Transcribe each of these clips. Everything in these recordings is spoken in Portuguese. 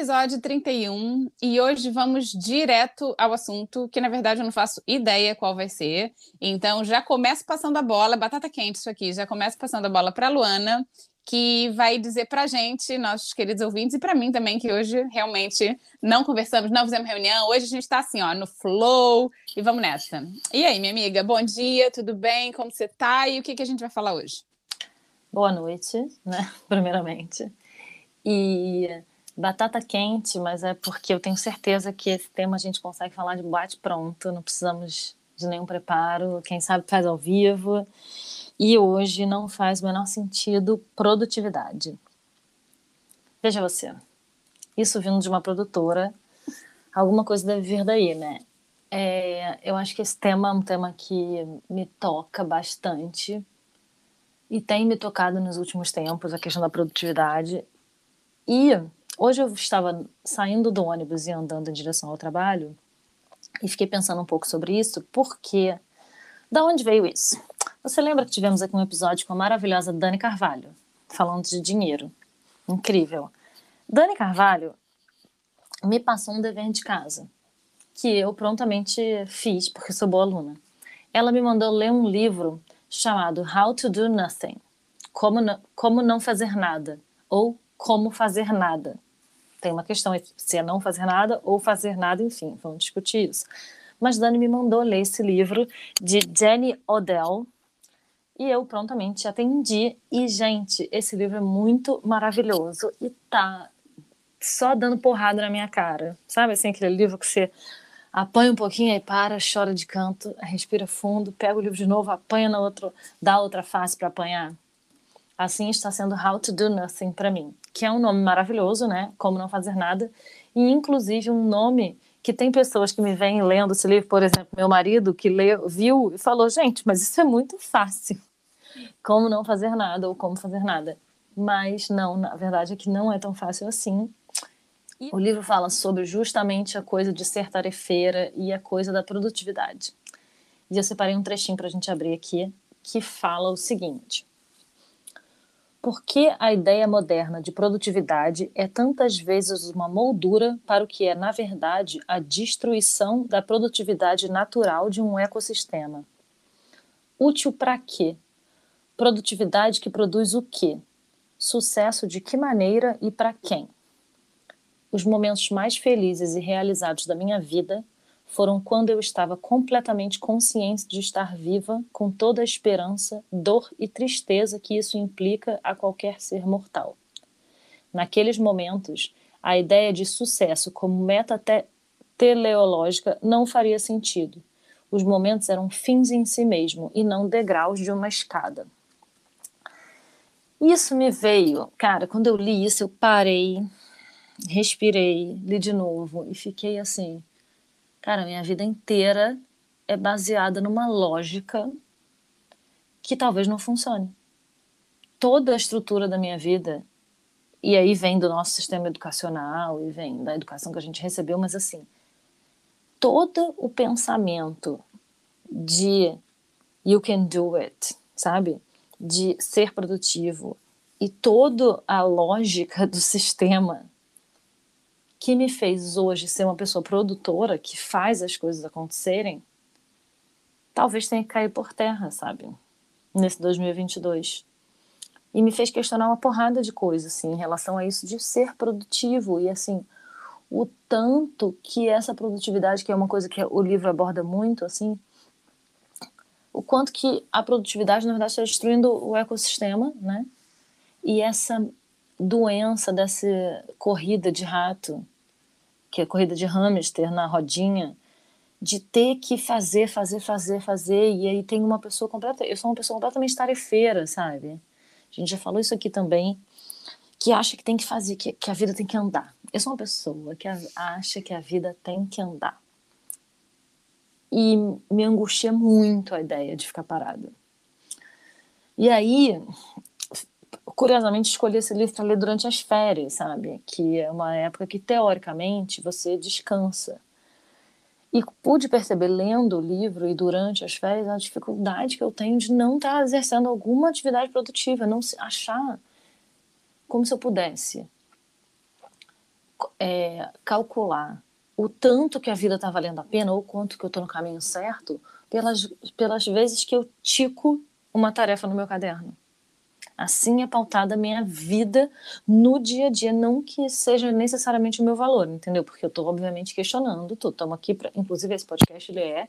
Episódio 31 e hoje vamos direto ao assunto, que na verdade eu não faço ideia qual vai ser. Então já começo passando a bola, batata quente isso aqui, já começo passando a bola para a Luana, que vai dizer para gente, nossos queridos ouvintes, e para mim também, que hoje realmente não conversamos, não fizemos reunião, hoje a gente está assim, ó, no flow e vamos nessa. E aí, minha amiga, bom dia, tudo bem? Como você tá? E o que, que a gente vai falar hoje? Boa noite, né? Primeiramente. E batata quente, mas é porque eu tenho certeza que esse tema a gente consegue falar de bate pronto, não precisamos de nenhum preparo, quem sabe faz ao vivo. E hoje não faz o menor sentido produtividade. Veja você, isso vindo de uma produtora, alguma coisa deve vir daí, né? É, eu acho que esse tema é um tema que me toca bastante e tem me tocado nos últimos tempos, a questão da produtividade. E Hoje eu estava saindo do ônibus e andando em direção ao trabalho e fiquei pensando um pouco sobre isso, porque da onde veio isso? Você lembra que tivemos aqui um episódio com a maravilhosa Dani Carvalho, falando de dinheiro. Incrível. Dani Carvalho me passou um dever de casa, que eu prontamente fiz, porque sou boa aluna. Ela me mandou ler um livro chamado How to Do Nothing Como, Como Não Fazer Nada, ou Como Fazer Nada tem uma questão se é não fazer nada ou fazer nada, enfim, vamos discutir isso. Mas Dani me mandou ler esse livro de Jenny Odell e eu prontamente atendi. E, gente, esse livro é muito maravilhoso e tá só dando porrada na minha cara. Sabe assim, aquele livro que você apanha um pouquinho, aí para, chora de canto, respira fundo, pega o livro de novo, apanha na outro, dá outra face para apanhar. Assim está sendo How to Do Nothing para mim que é um nome maravilhoso, né? Como não fazer nada, e inclusive um nome que tem pessoas que me vêm lendo esse livro, por exemplo, meu marido que leu, viu e falou, gente, mas isso é muito fácil. Como não fazer nada ou como fazer nada. Mas não, na verdade é que não é tão fácil assim. O livro fala sobre justamente a coisa de ser tarefeira e a coisa da produtividade. E eu separei um trechinho para a gente abrir aqui que fala o seguinte: por que a ideia moderna de produtividade é tantas vezes uma moldura para o que é, na verdade, a destruição da produtividade natural de um ecossistema? Útil para quê? Produtividade que produz o quê? Sucesso de que maneira e para quem? Os momentos mais felizes e realizados da minha vida foram quando eu estava completamente consciente de estar viva, com toda a esperança, dor e tristeza que isso implica a qualquer ser mortal. Naqueles momentos, a ideia de sucesso como meta te teleológica não faria sentido. Os momentos eram fins em si mesmo e não degraus de uma escada. Isso me veio, cara, quando eu li isso, eu parei, respirei, li de novo e fiquei assim Cara, minha vida inteira é baseada numa lógica que talvez não funcione. Toda a estrutura da minha vida, e aí vem do nosso sistema educacional e vem da educação que a gente recebeu, mas assim, todo o pensamento de you can do it, sabe? De ser produtivo e toda a lógica do sistema que me fez hoje ser uma pessoa produtora que faz as coisas acontecerem, talvez tenha que cair por terra, sabe? Nesse 2022. e me fez questionar uma porrada de coisas, assim, em relação a isso de ser produtivo e, assim, o tanto que essa produtividade, que é uma coisa que o livro aborda muito, assim, o quanto que a produtividade, na verdade, está destruindo o ecossistema, né? E essa doença dessa corrida de rato, que é a corrida de hamster na rodinha, de ter que fazer, fazer, fazer, fazer, e aí tem uma pessoa completa. Eu sou uma pessoa completamente tarefeira, sabe? A gente já falou isso aqui também, que acha que tem que fazer, que, que a vida tem que andar. Eu sou uma pessoa que acha que a vida tem que andar. E me angustia muito a ideia de ficar parada. E aí, curiosamente, escolhi esse livro para ler durante as férias, sabe? Que é uma época que, teoricamente, você descansa. E pude perceber, lendo o livro e durante as férias, a dificuldade que eu tenho de não estar tá exercendo alguma atividade produtiva, não achar como se eu pudesse é, calcular o tanto que a vida está valendo a pena ou quanto que eu estou no caminho certo pelas, pelas vezes que eu tico uma tarefa no meu caderno. Assim é pautada a minha vida no dia a dia, não que seja necessariamente o meu valor, entendeu? Porque eu estou, obviamente, questionando tudo. Estamos aqui, pra, inclusive, esse podcast ele é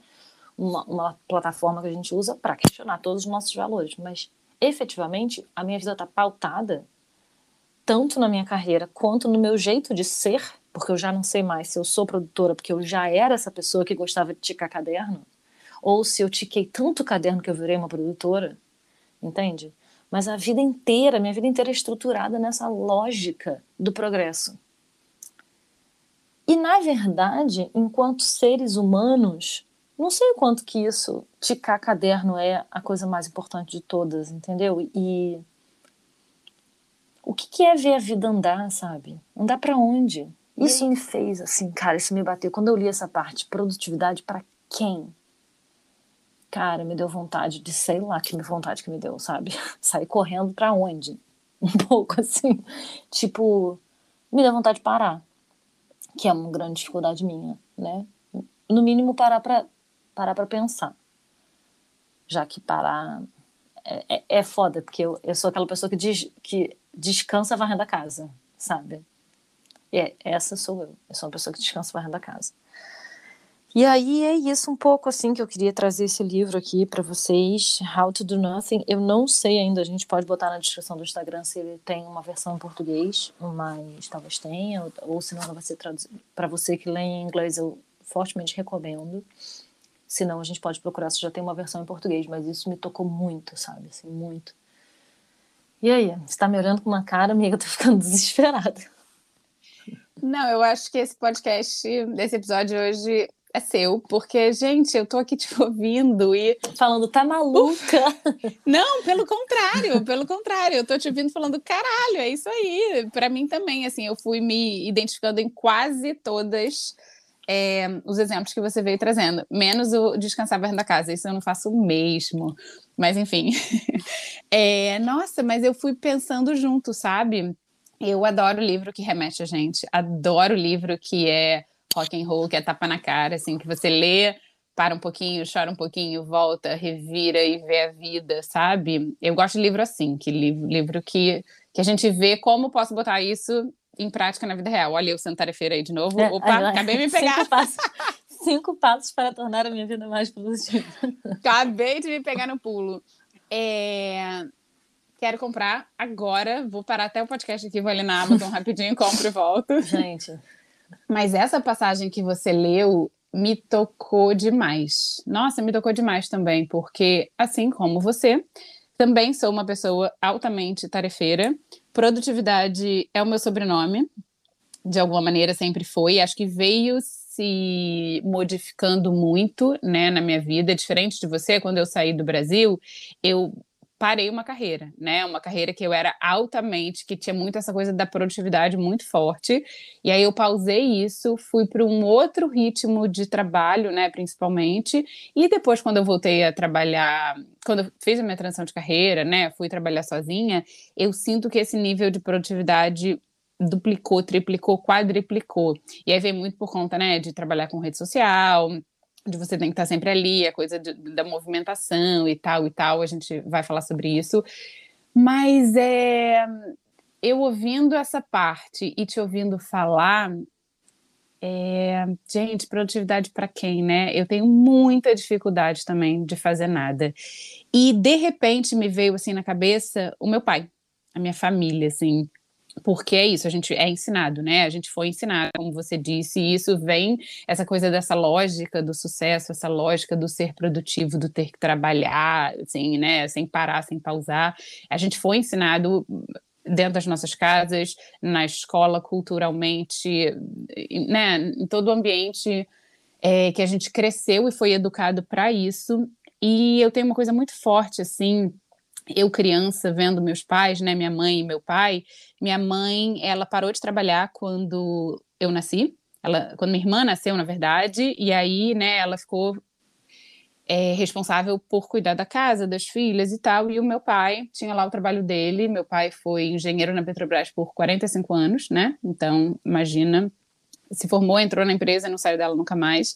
uma, uma plataforma que a gente usa para questionar todos os nossos valores, mas efetivamente a minha vida está pautada tanto na minha carreira quanto no meu jeito de ser, porque eu já não sei mais se eu sou produtora, porque eu já era essa pessoa que gostava de ticar caderno, ou se eu tiquei tanto caderno que eu virei uma produtora, entende? Mas a vida inteira, minha vida inteira é estruturada nessa lógica do progresso. E na verdade, enquanto seres humanos, não sei o quanto que isso, ticar caderno é a coisa mais importante de todas, entendeu? E o que, que é ver a vida andar, sabe? Andar para onde? Isso me fez assim, cara, isso me bateu. Quando eu li essa parte, produtividade para quem? Cara, me deu vontade de, sei lá que vontade que me deu, sabe? Sair correndo para onde? Um pouco assim. Tipo, me deu vontade de parar. Que é uma grande dificuldade minha, né? No mínimo, parar para parar pra pensar. Já que parar é, é, é foda, porque eu, eu sou aquela pessoa que, des, que descansa varrendo a casa, sabe? É, essa sou eu. Eu sou uma pessoa que descansa varrendo a casa. E aí é isso um pouco assim que eu queria trazer esse livro aqui para vocês, How to Do Nothing. Eu não sei ainda, a gente pode botar na descrição do Instagram se ele tem uma versão em português, mas talvez tenha, ou, se não vai ser traduzido. Para você que lê em inglês, eu fortemente recomendo. Se não, a gente pode procurar se já tem uma versão em português, mas isso me tocou muito, sabe? Assim, muito. E aí, você tá me olhando com uma cara, amiga, eu tô ficando desesperada. Não, eu acho que esse podcast, esse episódio hoje, é seu, porque, gente, eu tô aqui te ouvindo e. Falando, tá maluca? Não, pelo contrário, pelo contrário, eu tô te ouvindo falando, caralho, é isso aí. Para mim também, assim, eu fui me identificando em quase todas. É, os exemplos que você veio trazendo, menos o descansar perto da casa, isso eu não faço mesmo, mas enfim. É, nossa, mas eu fui pensando junto, sabe? Eu adoro livro que remete a gente, adoro livro que é rock and roll, que é tapa na cara, assim, que você lê, para um pouquinho, chora um pouquinho, volta, revira e vê a vida, sabe? Eu gosto de livro assim, que livro, livro que, que a gente vê como posso botar isso em prática na vida real. Olha, eu sendo tarefeira aí de novo. É, Opa, acabei de me pegar. Cinco passos, cinco passos para tornar a minha vida mais produtiva. Acabei de me pegar no pulo. É... Quero comprar agora. Vou parar até o podcast aqui, vou ali na Amazon rapidinho, compro e volto. Gente, mas essa passagem que você leu me tocou demais. Nossa, me tocou demais também, porque assim como você, também sou uma pessoa altamente tarefeira. Produtividade é o meu sobrenome, de alguma maneira sempre foi. Acho que veio se modificando muito, né, na minha vida. Diferente de você, quando eu saí do Brasil, eu parei uma carreira, né? Uma carreira que eu era altamente, que tinha muito essa coisa da produtividade muito forte. E aí eu pausei isso, fui para um outro ritmo de trabalho, né, principalmente. E depois quando eu voltei a trabalhar, quando eu fiz a minha transição de carreira, né, fui trabalhar sozinha, eu sinto que esse nível de produtividade duplicou, triplicou, quadriplicou. E aí vem muito por conta, né, de trabalhar com rede social, de você tem que estar sempre ali, a coisa de, da movimentação e tal e tal, a gente vai falar sobre isso. Mas é, eu ouvindo essa parte e te ouvindo falar, é, gente, produtividade para quem, né? Eu tenho muita dificuldade também de fazer nada. E de repente me veio assim na cabeça o meu pai, a minha família, assim, porque é isso, a gente é ensinado, né? A gente foi ensinado, como você disse, e isso vem, essa coisa dessa lógica do sucesso, essa lógica do ser produtivo, do ter que trabalhar, assim, né? Sem parar, sem pausar. A gente foi ensinado dentro das nossas casas, na escola, culturalmente, né, em todo o ambiente é, que a gente cresceu e foi educado para isso. E eu tenho uma coisa muito forte, assim, eu criança vendo meus pais, né, minha mãe e meu pai. Minha mãe, ela parou de trabalhar quando eu nasci. Ela, quando minha irmã nasceu, na verdade, e aí, né, ela ficou é, responsável por cuidar da casa, das filhas e tal. E o meu pai tinha lá o trabalho dele. Meu pai foi engenheiro na Petrobras por 45 anos, né? Então, imagina. Se formou, entrou na empresa, não saiu dela nunca mais.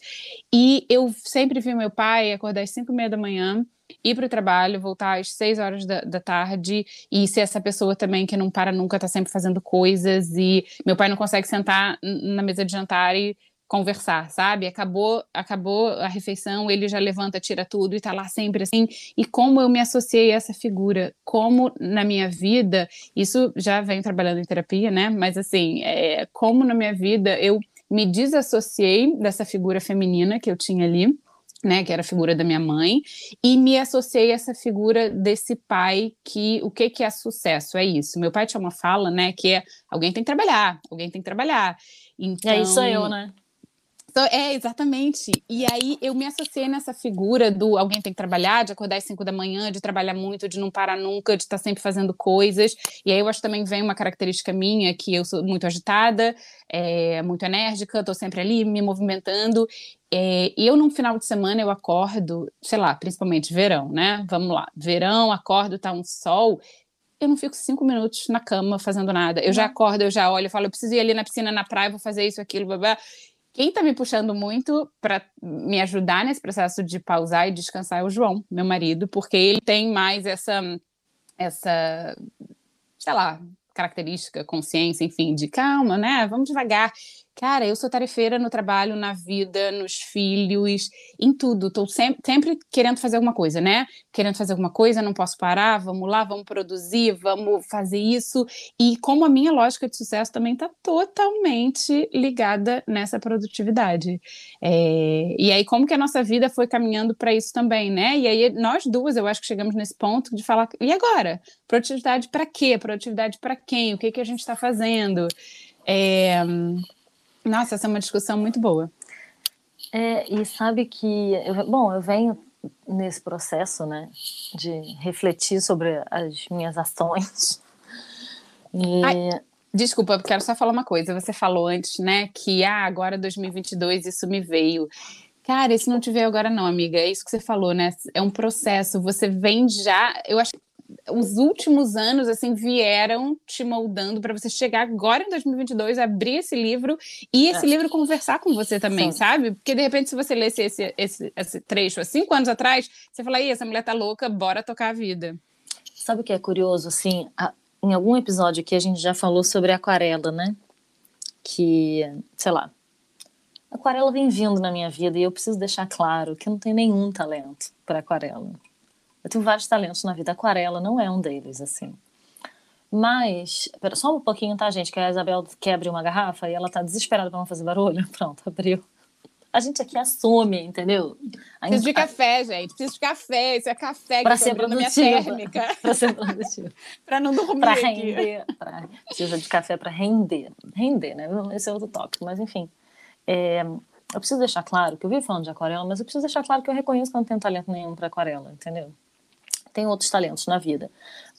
E eu sempre vi meu pai acordar às 5 e meia da manhã, ir para o trabalho, voltar às 6 horas da, da, tarde e ser essa pessoa também que não para nunca, tá sempre fazendo coisas. E meu pai não consegue sentar na mesa de jantar e conversar, sabe? Acabou, acabou a refeição, ele já levanta, tira tudo e tá lá sempre assim. E como eu me associei a essa figura, como na minha vida, isso já vem trabalhando em terapia, né? Mas assim, é, como na minha vida eu me desassociei dessa figura feminina que eu tinha ali. Né, que era a figura da minha mãe, e me associei a essa figura desse pai que o que, que é sucesso? É isso. Meu pai tinha uma fala, né, que é alguém tem que trabalhar, alguém tem que trabalhar. Então, é isso eu, né? Então, é, exatamente. E aí eu me associei nessa figura do alguém tem que trabalhar, de acordar às 5 da manhã, de trabalhar muito, de não parar nunca, de estar sempre fazendo coisas. E aí eu acho que também vem uma característica minha, que eu sou muito agitada, é, muito enérgica, estou sempre ali me movimentando. É, e eu, num final de semana, eu acordo, sei lá, principalmente verão, né? Vamos lá, verão, acordo, tá um sol, eu não fico cinco minutos na cama fazendo nada. Eu já acordo, eu já olho, eu falo, eu preciso ir ali na piscina, na praia, vou fazer isso, aquilo, blá, blá. Quem está me puxando muito para me ajudar nesse processo de pausar e descansar é o João, meu marido, porque ele tem mais essa, essa, sei lá, característica, consciência, enfim, de calma, né? Vamos devagar. Cara, eu sou tarefeira no trabalho, na vida, nos filhos, em tudo. Estou sempre, sempre querendo fazer alguma coisa, né? Querendo fazer alguma coisa, não posso parar, vamos lá, vamos produzir, vamos fazer isso. E como a minha lógica de sucesso também está totalmente ligada nessa produtividade. É, e aí, como que a nossa vida foi caminhando para isso também, né? E aí, nós duas, eu acho que chegamos nesse ponto de falar, e agora? Produtividade para quê? Produtividade para quem? O que, que a gente está fazendo? É, nossa, essa é uma discussão muito boa. É, e sabe que, eu, bom, eu venho nesse processo, né, de refletir sobre as minhas ações. E... Ai, desculpa, quero só falar uma coisa. Você falou antes, né, que ah, agora 2022 isso me veio. Cara, isso não te veio agora não, amiga. É isso que você falou, né? É um processo. Você vem já. Eu acho os últimos anos assim vieram te moldando para você chegar agora em 2022 abrir esse livro e esse é. livro conversar com você também, Sim. sabe? Porque de repente se você lesse esse, esse, esse trecho há cinco anos atrás, você fala, aí essa mulher tá louca, bora tocar a vida. Sabe o que é curioso assim? A, em algum episódio aqui a gente já falou sobre aquarela, né? Que, sei lá, aquarela vem vindo na minha vida e eu preciso deixar claro que eu não tenho nenhum talento para aquarela. Eu tenho vários talentos na vida. Aquarela não é um deles, assim. Mas, pera, só um pouquinho, tá, gente? Que a Isabel quer abrir uma garrafa e ela tá desesperada pra não fazer barulho. Pronto, abriu. A gente aqui assume, entendeu? A Preciso de café, gente. Preciso de café. Isso é café pra que ser térmica. pra ser produtivo. pra não dormir Pra render. Pra... Precisa de café pra render. Render, né? Esse é outro tópico. Mas, enfim. É... Eu preciso deixar claro que eu vi falando de aquarela, mas eu preciso deixar claro que eu reconheço que eu não tenho talento nenhum para aquarela, entendeu? Tem outros talentos na vida,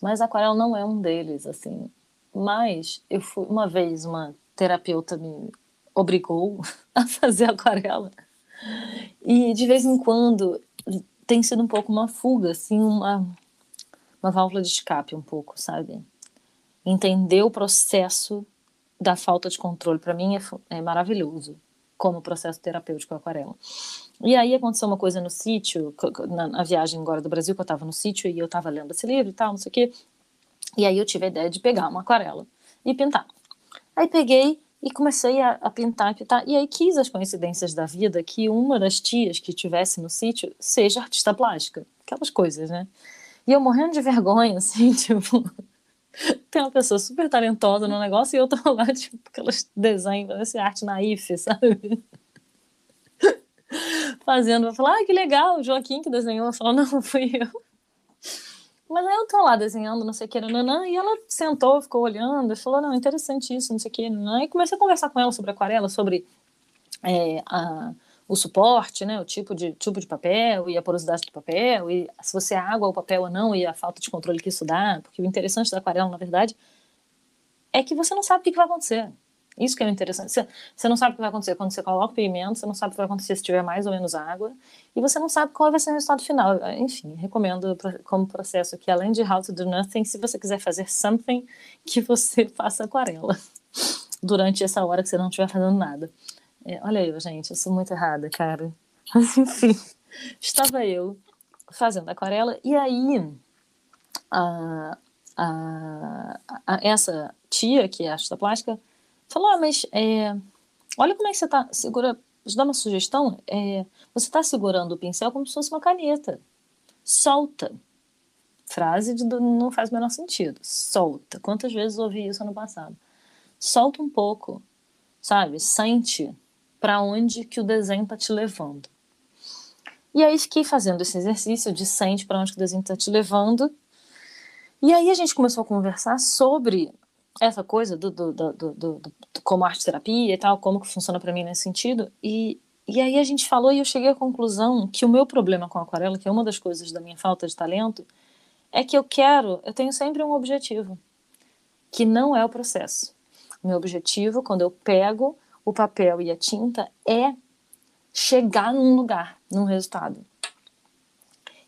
mas aquarela não é um deles, assim. Mas eu fui uma vez uma terapeuta me obrigou a fazer aquarela. E de vez em quando tem sido um pouco uma fuga, assim, uma uma válvula de escape um pouco, sabe? Entender o processo da falta de controle para mim é, é maravilhoso como processo terapêutico aquarela. E aí aconteceu uma coisa no sítio, na, na, viagem agora do Brasil, que eu estava no sítio e eu estava lendo esse livro e tal, não sei o quê. E aí eu tive a ideia de pegar uma aquarela e pintar. Aí peguei e comecei a, a pintar, pintar. E aí quis as coincidências da vida que uma das tias que tivesse no sítio seja artista plástica. Aquelas coisas, né? E eu morrendo de vergonha, assim, tipo. Tem uma pessoa super talentosa no negócio e eu tô lá, tipo, aquelas desenhos, essa arte naif, sabe? Fazendo, vai falar, ah, que legal, o Joaquim que desenhou. Eu falo, não, fui eu. Mas aí eu tô lá desenhando, não sei o que, nanã, e ela sentou, ficou olhando, e falou, não, interessante isso, não sei o que, nanã, e comecei a conversar com ela sobre aquarela, sobre é, a, o suporte, né, o tipo de tubo de papel e a porosidade do papel, e se você é água ou papel ou não, e a falta de controle que isso dá, porque o interessante da aquarela, na verdade, é que você não sabe o que, vai acontecer. Isso que é interessante. Você, você não sabe o que vai acontecer quando você coloca o pigmento, você não sabe o que vai acontecer se tiver mais ou menos água, e você não sabe qual vai ser o resultado final. Enfim, recomendo como processo que, além de How to Do Nothing, se você quiser fazer something, que você faça aquarela durante essa hora que você não estiver fazendo nada. É, olha eu, gente, eu sou muito errada, cara. Mas, enfim, estava eu fazendo aquarela, e aí a, a, a, essa tia, que é artista plástica, Falou, ah, mas é, olha como é que você está segura. Dar uma sugestão. É, você está segurando o pincel como se fosse uma caneta. Solta. Frase de, não faz o menor sentido. Solta. Quantas vezes ouvi isso ano passado? Solta um pouco, sabe? Sente para onde que o desenho está te levando. E aí fiquei fazendo esse exercício de sente para onde que o desenho está te levando. E aí a gente começou a conversar sobre essa coisa do, do, do, do, do como arte terapia e tal, como que funciona para mim nesse sentido. E, e aí a gente falou e eu cheguei à conclusão que o meu problema com a aquarela, que é uma das coisas da minha falta de talento, é que eu quero, eu tenho sempre um objetivo, que não é o processo. Meu objetivo, quando eu pego o papel e a tinta, é chegar num lugar, num resultado.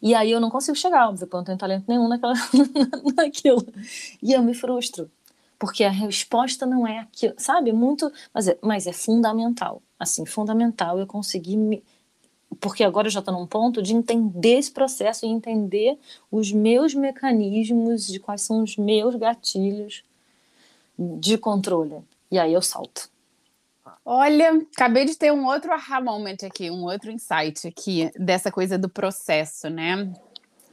E aí eu não consigo chegar, óbvio, porque eu não tenho talento nenhum naquela, naquilo. E eu me frustro porque a resposta não é aquilo, sabe? Muito, mas é, mas é fundamental, assim, fundamental eu conseguir me, porque agora eu já estou num ponto de entender esse processo e entender os meus mecanismos, de quais são os meus gatilhos de controle. E aí eu salto. Olha, acabei de ter um outro aha moment aqui, um outro insight aqui dessa coisa do processo, né?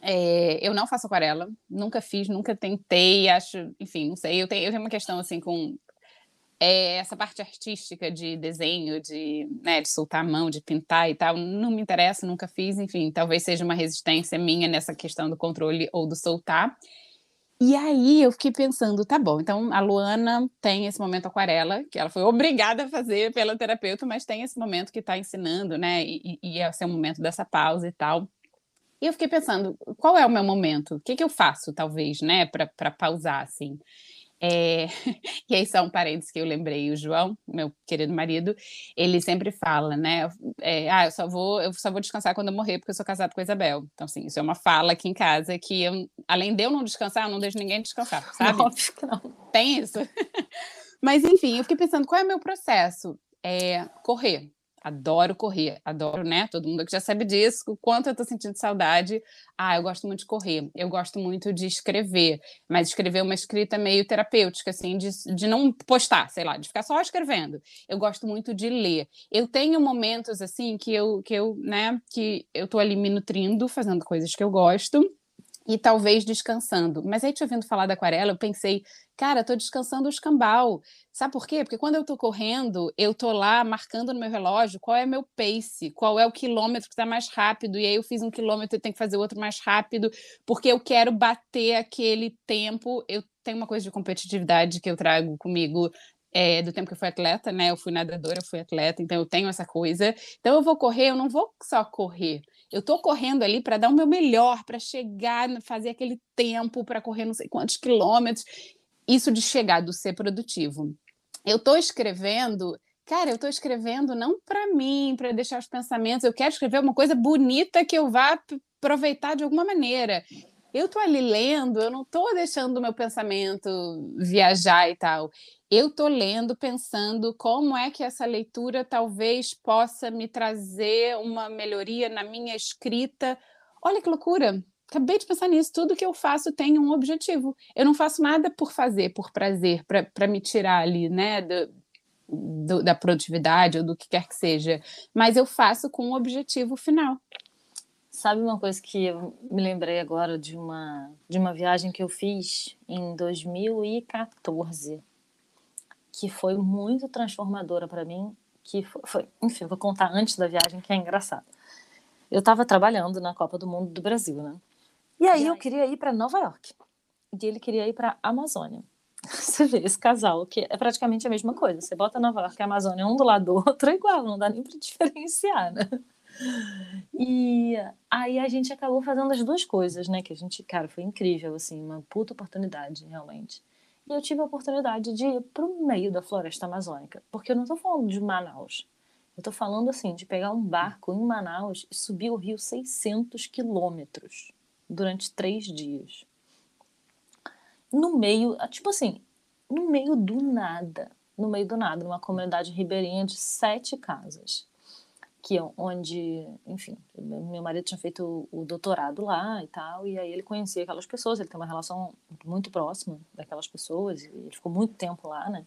É, eu não faço aquarela, nunca fiz, nunca tentei, acho, enfim, não sei. Eu tenho, eu tenho uma questão assim com é, essa parte artística de desenho, de, né, de soltar a mão, de pintar e tal, não me interessa, nunca fiz, enfim, talvez seja uma resistência minha nessa questão do controle ou do soltar. E aí eu fiquei pensando, tá bom, então a Luana tem esse momento aquarela, que ela foi obrigada a fazer pela terapeuta, mas tem esse momento que está ensinando, né? E, e, é o momento dessa pausa e tal. E eu fiquei pensando, qual é o meu momento? O que, que eu faço, talvez, né, para pausar, assim? É... e aí, só um parênteses que eu lembrei, o João, meu querido marido, ele sempre fala, né? É, ah, eu só vou, eu só vou descansar quando eu morrer, porque eu sou casado com a Isabel. Então, assim, isso é uma fala aqui em casa que eu, além de eu não descansar, eu não deixo ninguém descansar, sabe? Óbvio que não. Tem isso. Mas, enfim, eu fiquei pensando, qual é o meu processo? É correr adoro correr, adoro, né? Todo mundo que já sabe disso, o quanto eu tô sentindo saudade. Ah, eu gosto muito de correr, eu gosto muito de escrever, mas escrever uma escrita meio terapêutica, assim, de, de não postar, sei lá, de ficar só escrevendo. Eu gosto muito de ler. Eu tenho momentos, assim, que eu, que eu, né, que eu tô ali me nutrindo, fazendo coisas que eu gosto, e talvez descansando. Mas aí, te ouvindo falar da aquarela, eu pensei, cara, estou descansando o escambau. Sabe por quê? Porque quando eu estou correndo, eu estou lá marcando no meu relógio qual é meu pace, qual é o quilômetro que está mais rápido, e aí eu fiz um quilômetro e tenho que fazer outro mais rápido, porque eu quero bater aquele tempo. Eu tenho uma coisa de competitividade que eu trago comigo é, do tempo que eu fui atleta, né? Eu fui nadadora, eu fui atleta, então eu tenho essa coisa. Então eu vou correr, eu não vou só correr eu estou correndo ali para dar o meu melhor, para chegar, fazer aquele tempo, para correr não sei quantos quilômetros. Isso de chegar, do ser produtivo. Eu estou escrevendo, cara, eu estou escrevendo não para mim, para deixar os pensamentos, eu quero escrever uma coisa bonita que eu vá aproveitar de alguma maneira. Eu estou ali lendo, eu não estou deixando o meu pensamento viajar e tal eu estou lendo pensando como é que essa leitura talvez possa me trazer uma melhoria na minha escrita. Olha que loucura! acabei de pensar nisso. Tudo que eu faço tem um objetivo. Eu não faço nada por fazer, por prazer, para me tirar ali, né, do, do, da produtividade ou do que quer que seja. Mas eu faço com um objetivo final. Sabe uma coisa que eu me lembrei agora de uma, de uma viagem que eu fiz em 2014, que foi muito transformadora para mim, que foi, foi, enfim, vou contar antes da viagem, que é engraçado. Eu estava trabalhando na Copa do Mundo do Brasil, né? E aí eu queria ir para Nova York. E ele queria ir para Amazônia. Você vê esse casal, que é praticamente a mesma coisa. Você bota Nova York e Amazônia um do lado do outro, é igual, não dá nem para diferenciar, né? E aí a gente acabou fazendo as duas coisas, né? Que a gente, cara, foi incrível, assim, uma puta oportunidade, realmente. E eu tive a oportunidade de ir pro meio da floresta amazônica, porque eu não tô falando de Manaus. Eu tô falando, assim, de pegar um barco em Manaus e subir o rio 600 quilômetros durante três dias. No meio, tipo assim, no meio do nada, no meio do nada, numa comunidade ribeirinha de sete casas que é onde, enfim, meu marido tinha feito o doutorado lá e tal, e aí ele conhecia aquelas pessoas, ele tem uma relação muito próxima daquelas pessoas, e ele ficou muito tempo lá, né?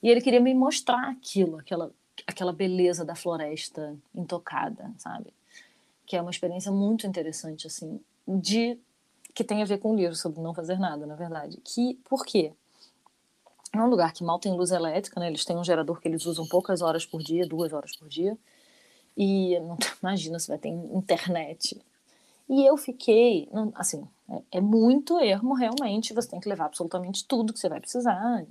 E ele queria me mostrar aquilo, aquela, aquela beleza da floresta intocada, sabe? Que é uma experiência muito interessante, assim, de que tem a ver com o livro sobre não fazer nada, na verdade. Que, por quê? É um lugar que mal tem luz elétrica, né? Eles têm um gerador que eles usam poucas horas por dia, duas horas por dia e imagina se vai ter internet. E eu fiquei, assim, é, é, muito erro realmente, você tem que levar absolutamente tudo que você vai precisar.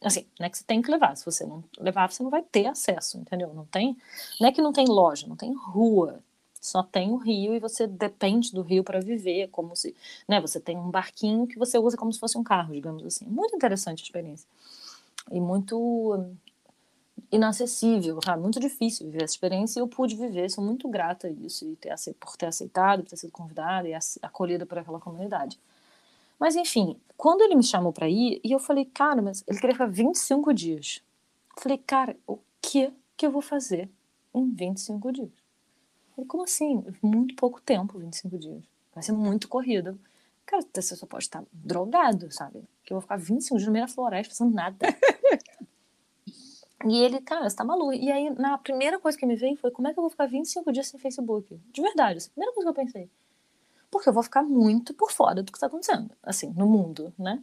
Assim, não é que você tem que levar, se você não levar, você não vai ter acesso, entendeu? Não tem, não é que não tem loja, não tem rua, só tem o rio e você depende do rio para viver, como se, né, você tem um barquinho que você usa como se fosse um carro, digamos assim. Muito interessante a experiência. E muito inacessível, sabe? Muito difícil viver essa experiência e eu pude viver, sou muito grata a isso e ter, por ter aceitado, por ter sido convidada e acolhida por aquela comunidade. Mas enfim, quando ele me chamou para ir, e eu falei, cara, mas ele queria ficar 25 dias. Eu falei, cara, o que que eu vou fazer em 25 dias? Falei, como assim? Muito pouco tempo, 25 dias. Vai ser muito corrida. Cara, você só pode estar drogado, sabe? Que eu vou ficar 25 dias no meio da floresta fazendo nada. E ele, cara, você tá maluco. E aí, na primeira coisa que me veio foi: como é que eu vou ficar 25 dias sem Facebook? De verdade, essa é a primeira coisa que eu pensei. Porque eu vou ficar muito por fora do que tá acontecendo, assim, no mundo, né?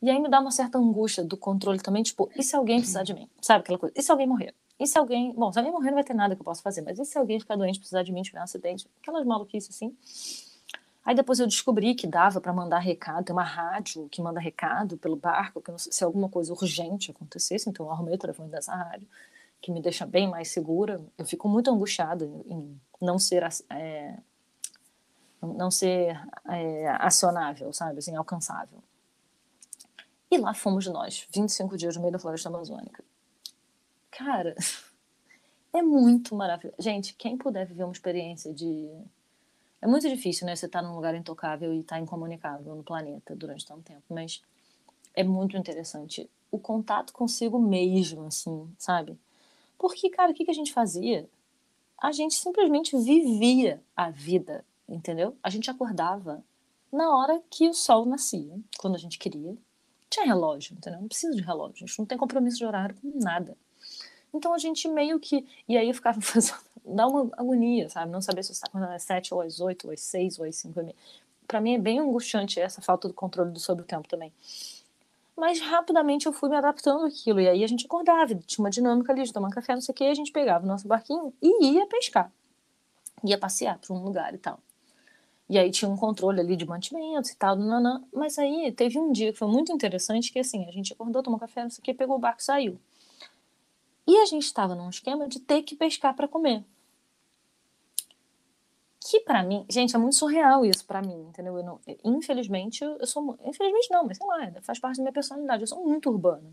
E aí me dá uma certa angústia do controle também, tipo, e se alguém precisar de mim? Sabe aquela coisa? E se alguém morrer? E se alguém. Bom, se alguém morrer não vai ter nada que eu possa fazer, mas e se alguém ficar doente, precisar de mim, tiver um acidente? Aquelas maluquices assim. Aí depois eu descobri que dava para mandar recado, tem uma rádio que manda recado pelo barco, que se alguma coisa urgente acontecesse, então eu arrumei o telefone dessa rádio, que me deixa bem mais segura. Eu fico muito angustiada em não ser é, não ser é, acionável, sabe, assim, alcançável. E lá fomos nós, 25 dias no meio da floresta amazônica. Cara, é muito maravilhoso. Gente, quem puder viver uma experiência de é muito difícil, né? Você estar tá num lugar intocável e estar tá incomunicável no planeta durante tanto tempo, mas é muito interessante o contato consigo mesmo, assim, sabe? Porque, cara, o que, que a gente fazia? A gente simplesmente vivia a vida, entendeu? A gente acordava na hora que o sol nascia, quando a gente queria. Tinha relógio, entendeu? Não precisa de relógio, a gente não tem compromisso de horário com nada. Então a gente meio que. E aí eu ficava fazendo. Dá uma agonia, sabe? Não saber se você está acordando às 7 ou às 8 ou às 6 ou às 5 e meia. Pra mim é bem angustiante essa falta do controle sobre o tempo também. Mas rapidamente eu fui me adaptando àquilo. E aí a gente acordava, tinha uma dinâmica ali de tomar café, não sei o que, a gente pegava o nosso barquinho e ia pescar. Ia passear para um lugar e tal. E aí tinha um controle ali de mantimentos e tal, nanã. mas aí teve um dia que foi muito interessante, que assim, a gente acordou, tomou café, não sei o que, pegou o barco e saiu. E a gente estava num esquema de ter que pescar para comer. Que para mim, gente, é muito surreal isso para mim, entendeu? Eu não, infelizmente, eu sou. Infelizmente não, mas sei lá, faz parte da minha personalidade. Eu sou muito urbana.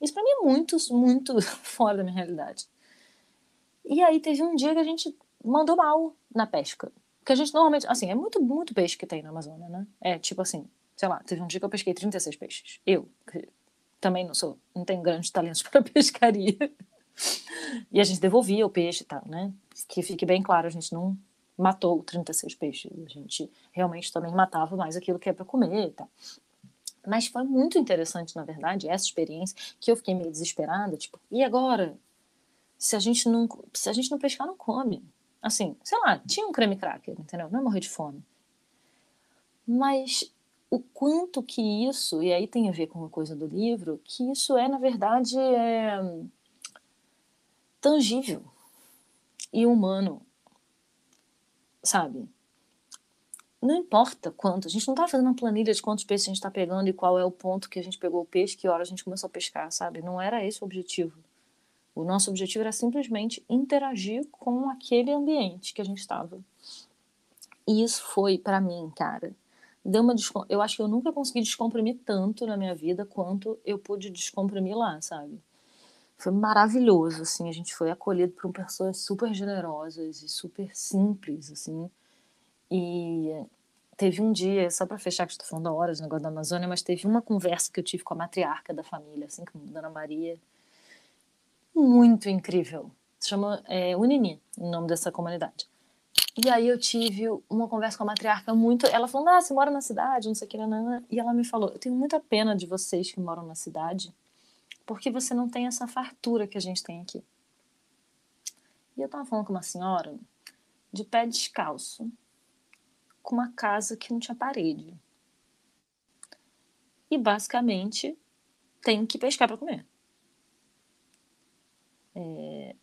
Isso para mim é muito, muito fora da minha realidade. E aí teve um dia que a gente mandou mal na pesca. Porque a gente normalmente, assim, é muito, muito peixe que tem na Amazônia, né? É tipo assim, sei lá, teve um dia que eu pesquei 36 peixes. Eu, também não sou, não tenho grandes talentos para pescaria. E a gente devolvia o peixe e tal, né? Que fique bem claro, a gente não matou 36 peixes. A gente realmente também matava mais aquilo que é para comer e tal. Mas foi muito interessante, na verdade, essa experiência, que eu fiquei meio desesperada, tipo, e agora? Se a gente não, se a gente não pescar, não come. Assim, sei lá, tinha um creme cracker, entendeu? Não é morrer de fome. Mas o quanto que isso, e aí tem a ver com uma coisa do livro, que isso é, na verdade, é tangível e humano, sabe? Não importa quanto, a gente não está fazendo uma planilha de quantos peixes a gente está pegando e qual é o ponto que a gente pegou o peixe, que hora a gente começou a pescar, sabe? Não era esse o objetivo. O nosso objetivo era simplesmente interagir com aquele ambiente que a gente estava. E isso foi, para mim, cara, deu uma eu acho que eu nunca consegui descomprimir tanto na minha vida quanto eu pude descomprimir lá, sabe? Foi maravilhoso, assim, a gente foi acolhido por pessoas super generosas e super simples, assim. E teve um dia, só para fechar que estou falando horas, o negócio da Amazônia, mas teve uma conversa que eu tive com a matriarca da família, assim, com a Dona Maria, muito incrível. Se chama é, Unini, o nome dessa comunidade. E aí eu tive uma conversa com a matriarca muito. Ela falou: Ah, você mora na cidade, não sei o que, não. E ela me falou: Eu tenho muita pena de vocês que moram na cidade, porque você não tem essa fartura que a gente tem aqui. E eu tava falando com uma senhora de pé descalço, com uma casa que não tinha parede. E basicamente tem que pescar para comer. É,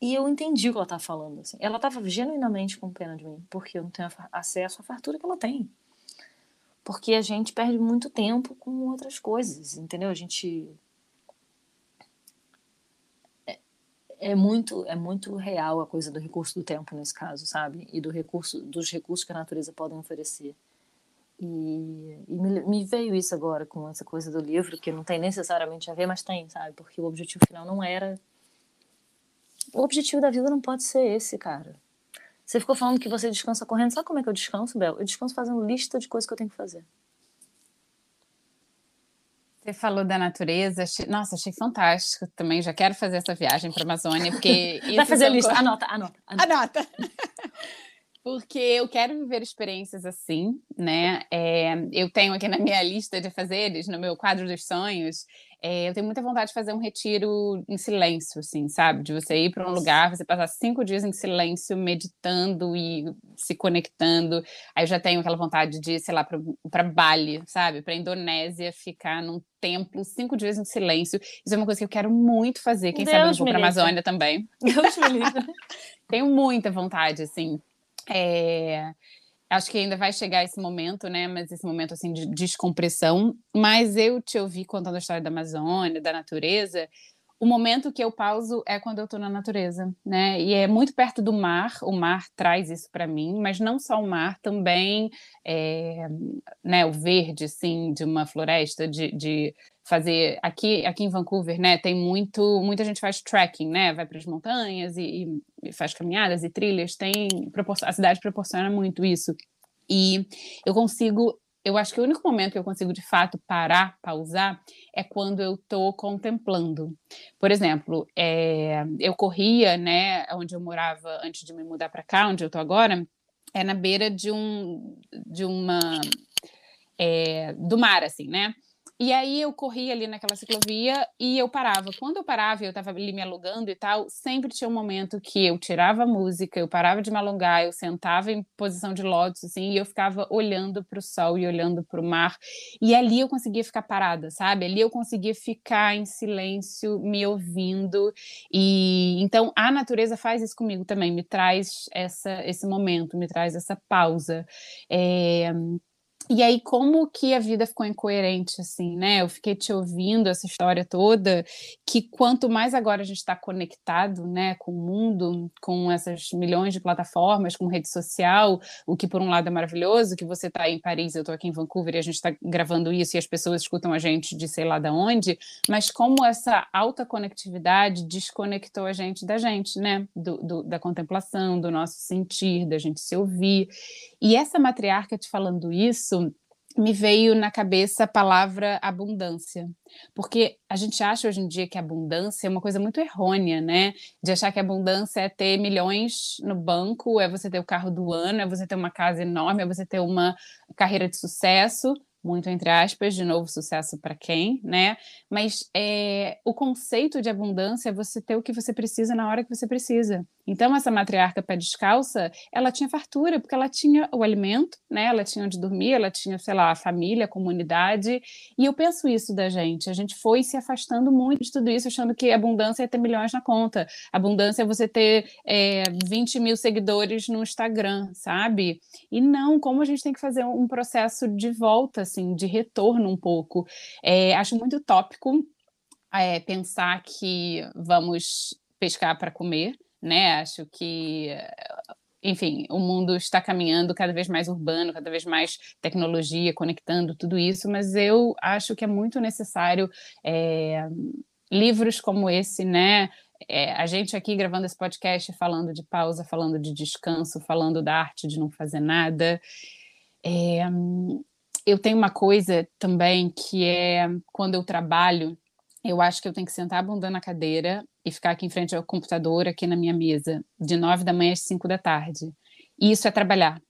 e eu entendi o que ela estava falando. Assim. Ela estava genuinamente com pena de mim, porque eu não tenho acesso à fartura que ela tem. Porque a gente perde muito tempo com outras coisas, entendeu? A gente. É, é muito, é muito real a coisa do recurso do tempo nesse caso, sabe? E do recurso, dos recursos que a natureza pode oferecer. E, e me, me, veio isso agora com essa coisa do livro, que não tem necessariamente a ver, mas tem, sabe? Porque o objetivo final não era o objetivo da vida não pode ser esse, cara. Você ficou falando que você descansa correndo. Sabe como é que eu descanso, Bel? Eu descanso fazendo lista de coisas que eu tenho que fazer. Você falou da natureza. Nossa, achei fantástico também. Já quero fazer essa viagem para a Amazônia, porque. Vai fazer a lista. Anota, anota. Anota. anota. Porque eu quero viver experiências assim, né? É, eu tenho aqui na minha lista de fazeres, no meu quadro dos sonhos, é, eu tenho muita vontade de fazer um retiro em silêncio, assim, sabe? De você ir para um lugar, você passar cinco dias em silêncio, meditando e se conectando. Aí eu já tenho aquela vontade de, sei lá, para Bali, sabe? Para Indonésia, ficar num templo cinco dias em silêncio. Isso é uma coisa que eu quero muito fazer. Quem Deus sabe eu vou para Amazônia também. Deus me livre. tenho muita vontade, assim. É acho que ainda vai chegar esse momento, né? Mas esse momento assim de descompressão. Mas eu te ouvi contando a história da Amazônia, da natureza. O momento que eu pauso é quando eu estou na natureza, né? E é muito perto do mar. O mar traz isso para mim, mas não só o mar, também, é, né? O verde, assim, de uma floresta, de, de fazer aqui aqui em Vancouver, né? Tem muito muita gente faz trekking, né? Vai para as montanhas e, e, faz caminhadas e trilhas. Tem a cidade proporciona muito isso. E eu consigo eu acho que o único momento que eu consigo de fato parar, pausar, é quando eu estou contemplando. Por exemplo, é, eu corria, né, onde eu morava antes de me mudar para cá, onde eu estou agora, é na beira de um, de uma, é, do mar, assim, né? E aí eu corria ali naquela ciclovia e eu parava. Quando eu parava, eu estava ali me alugando e tal, sempre tinha um momento que eu tirava a música, eu parava de me alongar, eu sentava em posição de lótus, assim, e eu ficava olhando para o sol e olhando para o mar. E ali eu conseguia ficar parada, sabe? Ali eu conseguia ficar em silêncio, me ouvindo. E então a natureza faz isso comigo também, me traz essa, esse momento, me traz essa pausa. É, e aí, como que a vida ficou incoerente, assim, né? Eu fiquei te ouvindo essa história toda, que quanto mais agora a gente está conectado, né, com o mundo, com essas milhões de plataformas, com rede social, o que por um lado é maravilhoso, que você está em Paris, eu estou aqui em Vancouver e a gente está gravando isso e as pessoas escutam a gente de sei lá de onde, mas como essa alta conectividade desconectou a gente da gente, né? Do, do, da contemplação, do nosso sentir, da gente se ouvir. E essa matriarca te falando isso, me veio na cabeça a palavra abundância. Porque a gente acha hoje em dia que abundância é uma coisa muito errônea, né? De achar que abundância é ter milhões no banco, é você ter o carro do ano, é você ter uma casa enorme, é você ter uma carreira de sucesso muito entre aspas, de novo, sucesso para quem, né? Mas é, o conceito de abundância é você ter o que você precisa na hora que você precisa. Então, essa matriarca pé descalça, ela tinha fartura, porque ela tinha o alimento, né? Ela tinha onde dormir, ela tinha, sei lá, a família, a comunidade. E eu penso isso da gente. A gente foi se afastando muito de tudo isso, achando que abundância é ter milhões na conta. Abundância é você ter é, 20 mil seguidores no Instagram, sabe? E não, como a gente tem que fazer um processo de volta, assim, de retorno um pouco. É, acho muito tópico é, pensar que vamos pescar para comer né? Acho que enfim, o mundo está caminhando cada vez mais urbano, cada vez mais tecnologia, conectando tudo isso, mas eu acho que é muito necessário é, livros como esse, né? É, a gente aqui gravando esse podcast falando de pausa, falando de descanso, falando da arte de não fazer nada. É, eu tenho uma coisa também que é quando eu trabalho, eu acho que eu tenho que sentar a bunda na cadeira e ficar aqui em frente ao computador, aqui na minha mesa, de nove da manhã às cinco da tarde. E isso é trabalhar,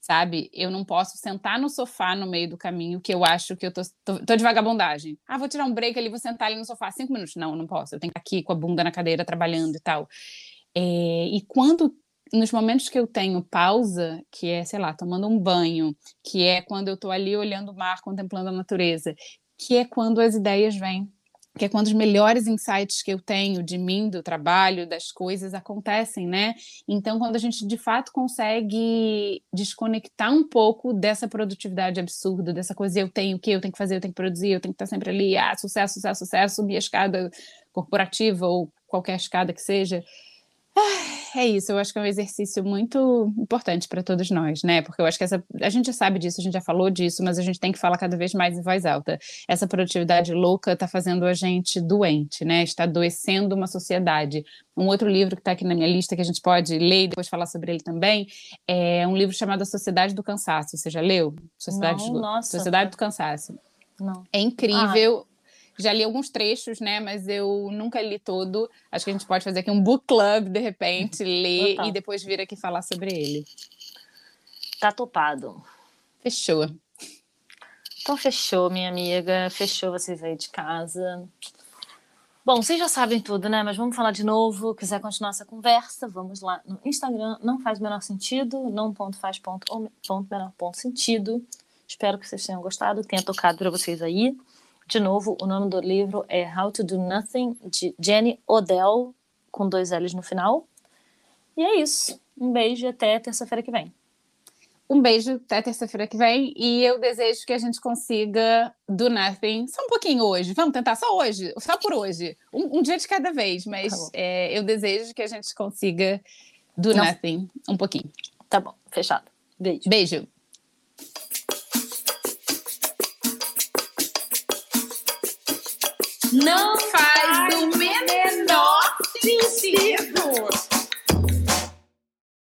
sabe? Eu não posso sentar no sofá no meio do caminho, que eu acho que eu tô, tô, tô de vagabundagem. Ah, vou tirar um break ali, vou sentar ali no sofá cinco minutos. Não, não posso. Eu tenho que estar aqui com a bunda na cadeira trabalhando e tal. É, e quando nos momentos que eu tenho pausa, que é, sei lá, tomando um banho, que é quando eu estou ali olhando o mar, contemplando a natureza, que é quando as ideias vêm, que é quando os melhores insights que eu tenho de mim, do trabalho, das coisas acontecem, né? Então, quando a gente de fato consegue desconectar um pouco dessa produtividade absurda, dessa coisa eu tenho que eu tenho que fazer, eu tenho que produzir, eu tenho que estar sempre ali, ah, sucesso, sucesso, sucesso, subir a escada corporativa ou qualquer escada que seja, é isso, eu acho que é um exercício muito importante para todos nós, né? Porque eu acho que essa, a gente já sabe disso, a gente já falou disso, mas a gente tem que falar cada vez mais em voz alta. Essa produtividade louca está fazendo a gente doente, né? Está adoecendo uma sociedade. Um outro livro que está aqui na minha lista que a gente pode ler e depois falar sobre ele também é um livro chamado A Sociedade do Cansaço. Você já leu? Sociedade, Não, do, nossa. Sociedade do Cansaço. Não. É incrível. Ah já li alguns trechos, né? Mas eu nunca li todo. Acho que a gente pode fazer aqui um book club, de repente, ler Total. e depois vir aqui falar sobre ele. Tá topado. Fechou. Então fechou, minha amiga. Fechou vocês aí de casa. Bom, vocês já sabem tudo, né? Mas vamos falar de novo. Quiser continuar essa conversa, vamos lá no Instagram. Não faz o menor sentido. Não ponto faz ponto, ponto menor ponto sentido. Espero que vocês tenham gostado, tenha tocado para vocês aí. De novo, o nome do livro é How to Do Nothing, de Jenny Odell, com dois L's no final. E é isso. Um beijo e até terça-feira que vem. Um beijo até terça-feira que vem. E eu desejo que a gente consiga do nothing só um pouquinho hoje. Vamos tentar só hoje, só por hoje. Um, um dia de cada vez, mas tá é, eu desejo que a gente consiga do Não. nothing um pouquinho. Tá bom, fechado. Beijo. Beijo. Não